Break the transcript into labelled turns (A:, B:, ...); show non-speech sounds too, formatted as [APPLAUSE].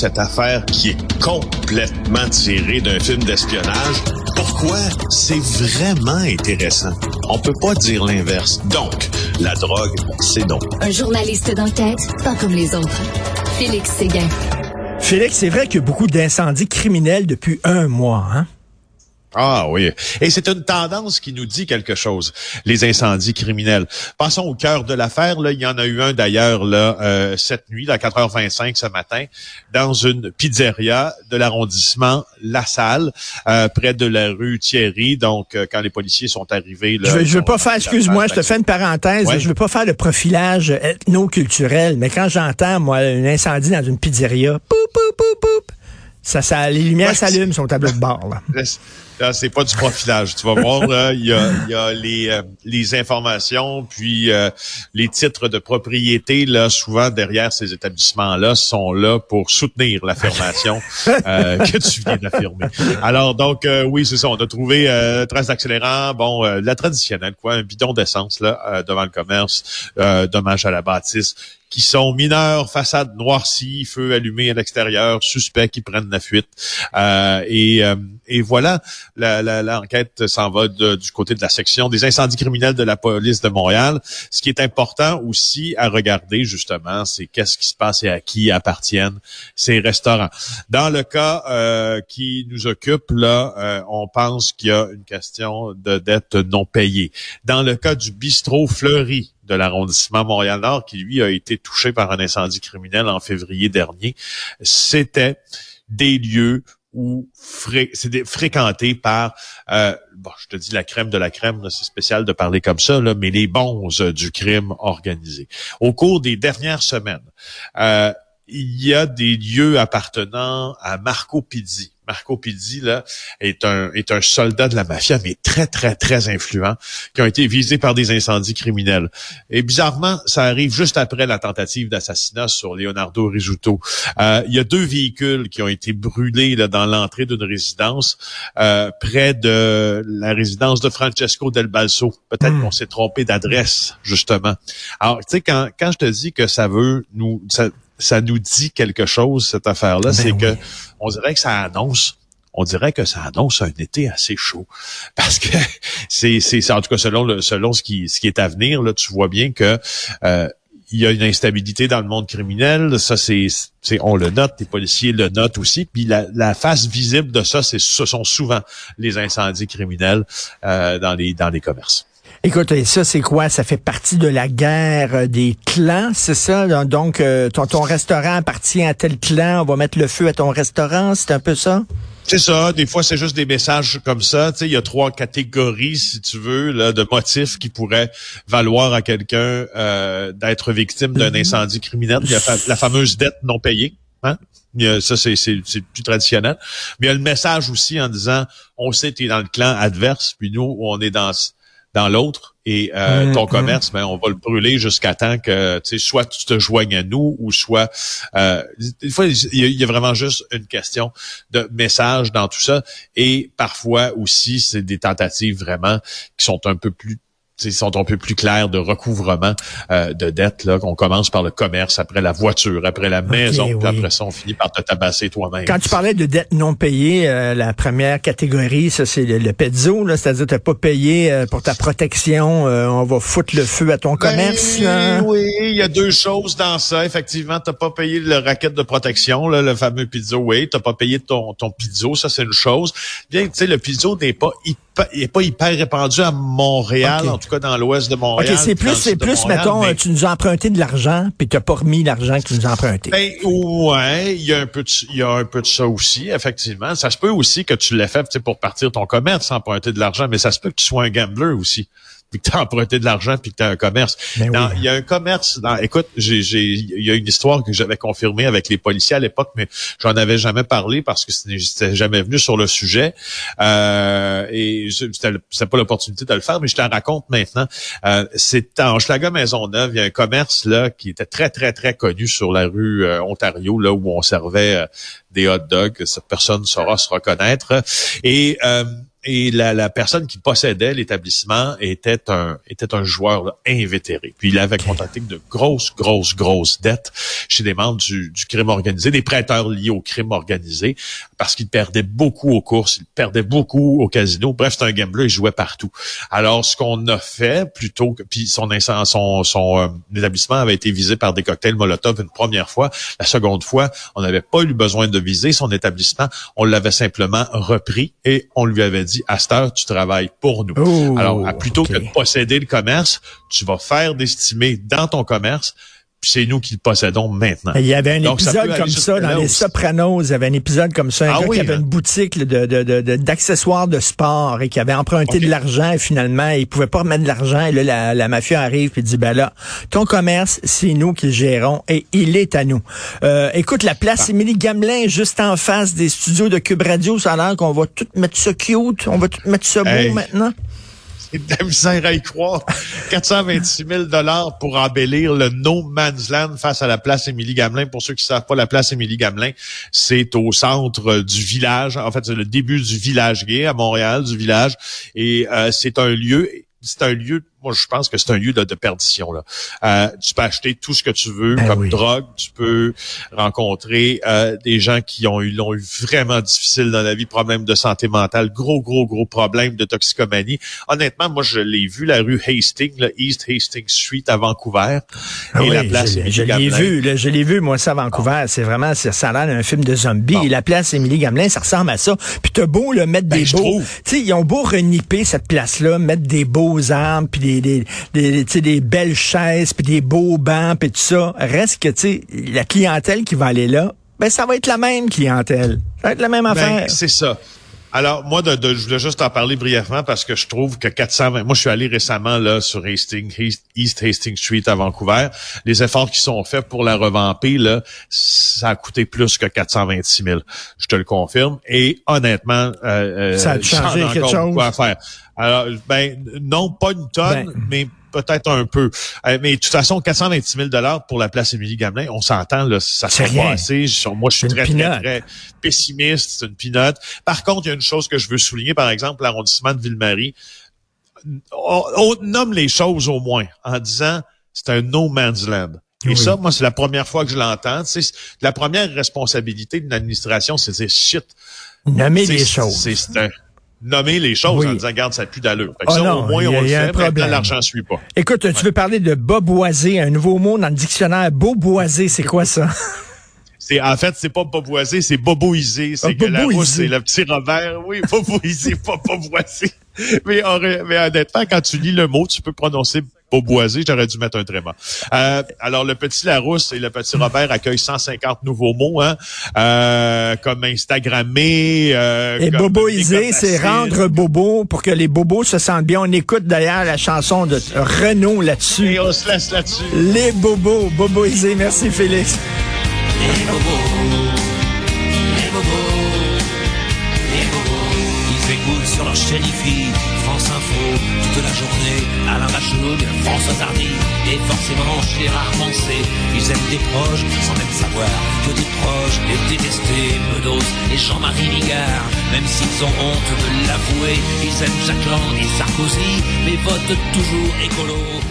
A: cette affaire qui est complètement tirée d'un film d'espionnage. Pourquoi? C'est vraiment intéressant? On peut pas dire l'inverse. Donc, la drogue, c'est donc.
B: Un journaliste d'enquête, pas comme les autres. Félix Séguin.
C: Félix, c'est vrai qu'il y a beaucoup d'incendies criminels depuis un mois, hein?
A: Ah oui. Et c'est une tendance qui nous dit quelque chose, les incendies criminels. Passons au cœur de l'affaire. Là, il y en a eu un d'ailleurs là euh, cette nuit, à 4h25 ce matin, dans une pizzeria de l'arrondissement La Salle, euh, près de la rue Thierry. Donc, euh, quand les policiers sont arrivés... Là,
C: je veux, veux pas faire, excuse-moi, je te fais une parenthèse. Je veux pas faire le profilage ethno-culturel, mais quand j'entends, moi, un incendie dans une pizzeria, poup, poup, poup, poup, ça, ça, les lumières s'allument sur le tableau de bord. Là.
A: C'est pas du profilage. Tu vas voir, il y a, y a les, euh, les informations, puis euh, les titres de propriété, là, souvent derrière ces établissements-là, sont là pour soutenir l'affirmation [LAUGHS] euh, que tu viens d'affirmer. Alors, donc, oui, c'est ça. On a trouvé trace d'accélérant, bon, la traditionnelle, quoi, un bidon d'essence là devant le commerce, dommage à la bâtisse qui sont mineurs, façade noircie, feu allumé à l'extérieur, suspects qui prennent la fuite. Euh, et, euh, et, voilà, l'enquête s'en va du côté de la section des incendies criminels de la police de Montréal. Ce qui est important aussi à regarder, justement, c'est qu'est-ce qui se passe et à qui appartiennent ces restaurants. Dans le cas euh, qui nous occupe, là, on pense qu'il y a une question de dette non payée. Dans le cas du bistrot Fleury, de l'arrondissement Montréal-Nord, qui lui a été touché par un incendie criminel en février dernier, c'était des lieux où fréquenté par, euh, bon, je te dis la crème de la crème, c'est spécial de parler comme ça, mais les bons du crime organisé. Au cours des dernières semaines, euh, il y a des lieux appartenant à Marco Pizzi. Marco Pizzi là est un est un soldat de la mafia, mais très très très influent, qui a été visé par des incendies criminels. Et bizarrement, ça arrive juste après la tentative d'assassinat sur Leonardo Rizzuto. Euh, il y a deux véhicules qui ont été brûlés là, dans l'entrée d'une résidence euh, près de la résidence de Francesco Del Balso. Peut-être hmm. qu'on s'est trompé d'adresse justement. Alors tu sais quand quand je te dis que ça veut nous ça nous dit quelque chose, cette affaire-là, ben c'est que on dirait que ça annonce on dirait que ça annonce un été assez chaud [LAUGHS] parce que c'est c'est en tout cas selon le, selon ce qui ce qui est à venir là tu vois bien que euh, il y a une instabilité dans le monde criminel, ça c'est, c'est on le note, les policiers le notent aussi. Puis la, la face visible de ça, c'est ce sont souvent les incendies criminels euh, dans les dans les commerces.
C: Écoute, ça, c'est quoi? Ça fait partie de la guerre euh, des clans, c'est ça? Donc, euh, ton, ton restaurant appartient à tel clan, on va mettre le feu à ton restaurant, c'est un peu ça?
A: C'est ça. Des fois, c'est juste des messages comme ça. Tu sais, il y a trois catégories, si tu veux, là, de motifs qui pourraient valoir à quelqu'un euh, d'être victime d'un mm-hmm. incendie criminel. Il y a la fameuse dette non payée. Hein? ça, c'est, plus traditionnel. Mais il y a le message aussi en disant, on sait que tu es dans le clan adverse, puis nous, on est dans dans l'autre et euh, mm, ton mm. commerce, ben, on va le brûler jusqu'à temps que tu sais, soit tu te joignes à nous ou soit euh, des fois il y, a vraiment juste une question de message dans tout ça et parfois aussi c'est des tentatives vraiment qui sont un peu plus sont un peu plus clairs de recouvrement euh, de dettes. Là, on commence par le commerce, après la voiture, après la maison, puis après ça, on finit par te tabasser toi-même.
C: Quand tu parlais de dettes non payées, euh, la première catégorie, ça c'est le, le pezzo, là, c'est-à-dire t'as pas payé euh, pour ta protection, on va foutre le feu à ton ben commerce.
A: Oui, il y a deux choses dans ça. Effectivement, t'as pas payé le racket de protection, là, le fameux pizzo, oui, t'as pas payé ton, ton pizzo, ça c'est une chose. Bien, tu sais, le pizzo n'est pas hyper il est pas hyper répandu à Montréal, en tout cas dans l'ouest de Montréal.
C: OK, c'est plus, c'est plus, mettons, tu nous as emprunté de l'argent, puis tu n'as pas remis l'argent que tu nous as emprunté.
A: Ben, ouais, il y a un peu de, il y a un peu de ça aussi, effectivement. Ça se peut aussi que tu l'aies fait, pour partir ton commerce, emprunter de l'argent, mais ça se peut que tu sois un gambler aussi puis que tu as emprunté de l'argent, puis que tu as un commerce. Ben il y a un commerce. Dans, écoute, j'ai, j'ai, il y a une histoire que j'avais confirmée avec les policiers à l'époque, mais j'en avais jamais parlé parce que c'était jamais venu sur le sujet. Euh, et c'était, pas l'opportunité de le faire, mais je te la raconte maintenant. Euh, c'est en Schlager Maisonneuve, il y a un commerce là qui était très, très, très connu sur la rue euh, Ontario, là où on servait euh, des hot dogs. Cette personne saura se reconnaître. Et et la, la, personne qui possédait l'établissement était un était un joueur invétéré. Puis il avait contacté de grosses, grosses, grosses dettes chez des membres du, du crime organisé, des prêteurs liés au crime organisé, parce qu'il perdait beaucoup aux courses, il perdait beaucoup au casino. Bref, c'est un gambler, il jouait partout. Alors, ce qu'on a fait, plutôt que puis son son, son euh, établissement avait été visé par des cocktails Molotov une première fois. La seconde fois, on n'avait pas eu besoin de viser son établissement. On l'avait simplement repris et on lui avait dit, à cette heure, tu travailles pour nous. Oh, Alors, plutôt que de posséder le commerce, tu vas faire d'estimer dans ton commerce c'est nous qui le possédons maintenant.
C: Il y avait un épisode comme ça dans les Sopranos. Il y avait un épisode comme ça. Un ah gars qui avait hein? une boutique d'accessoires de, de, sport et qui avait emprunté de l'argent et finalement, il pouvait pas remettre de l'argent. Et là, la, mafia arrive et dit, ben là, ton commerce, c'est nous qui le gérons et il est à nous. Euh, écoute, la place ah. Émilie Gamelin, juste en face des studios de Cube Radio, ça a l'air qu'on va tout mettre ça cute, on va tout mettre ça beau maintenant
A: c'est de la misère y croire. 426 000 dollars pour embellir le No Man's Land face à la place Émilie Gamelin. Pour ceux qui ne savent pas, la place Émilie Gamelin, c'est au centre du village. En fait, c'est le début du village gay à Montréal, du village. Et euh, c'est un lieu, c'est un lieu moi, je pense que c'est un lieu de, perdition. Là. Euh, tu peux acheter tout ce que tu veux ben comme drogue. Tu peux rencontrer euh, des gens qui ont eu l'ont eu vraiment difficile dans la vie, problèmes de santé mentale, gros, gros, gros problèmes de toxicomanie. Honnêtement, moi, je l'ai vu, la rue Hastings, le East Hastings Street à Vancouver.
C: et la place Je, je l'ai vu, je l'ai vu, moi, ça, à Vancouver. C'est vraiment, ça a l'air d'un film de zombie. Et la place Émilie Gamelin, ça ressemble à ça. Puis t'as beau le mettre ben, des beaux... Tu sais, ils ont beau reniper cette place-là, mettre des beaux arbres, puis des, des, des, belles chaises, puis des beaux bancs, puis tout ça. Reste que, tu sais, la clientèle qui va aller là, ben ça va être la même clientèle. Ça va être la même ben, affaire.
A: c'est ça. Alors, moi, de, je voulais juste en parler brièvement parce que je trouve que 420... Moi, je suis allé récemment là sur Hastings, East Hastings Street à Vancouver. Les efforts qui sont faits pour la revamper, là, ça a coûté plus que 426 000. Je te le confirme. Et honnêtement, euh,
C: euh ça a changé quelque chose.
A: Quoi faire. Alors, ben non, pas une tonne, ben. mais peut-être un peu. Euh, mais de toute façon, 426 000 dollars pour la place Émilie Gamelin, on s'entend, là, ça ne pas assez. Moi, je suis très, très, très, pessimiste. C'est une pinote. Par contre, il y a une chose que je veux souligner, par exemple, l'arrondissement de Ville-Marie. On, nomme les choses au moins en disant c'est un no man's land. Et ça, moi, c'est la première fois que je l'entends. La première responsabilité d'une administration, c'est de dire shit.
C: Nommer les choses.
A: C'est un nommer les choses en disant, regarde, ça plus d'allure. Oh ça, au moins, on le fait, l'argent suit pas.
C: Écoute, tu veux parler de boboisé, un nouveau mot dans le dictionnaire? Boboisé, c'est quoi ça?
A: C'est, en fait, c'est pas boboisé, c'est boboisé. C'est ah, que la rousse, c'est le petit Robert. Oui, boboisé, pas boboisé. [LAUGHS] Mais, mais honnêtement, quand tu lis le mot, tu peux prononcer boboisé, j'aurais dû mettre un tréma. Euh, alors, le petit Larousse et le petit Robert accueillent 150 nouveaux mots, hein, euh, comme Instagrammé. Euh,
C: et boboiser, c'est rendre bobo pour que les bobos se sentent bien. On écoute d'ailleurs la chanson de Renault là-dessus.
A: Et on se laisse là-dessus.
C: Les bobos, boboiser. Merci, Félix. Les bobos, les bobos,
D: les bobos. Ils écoutent sur leur chaîne Toute la journée, Alain Bachung, François Hardy, et forcément chez rarement c'est, ils aiment des proches, sans même savoir que des proches, les détestés, Bedos et Jean-Marie Ligard, même s'ils ont honte de l'avouer, ils aiment Jacques Lang et Sarkozy, mais votent toujours écolo.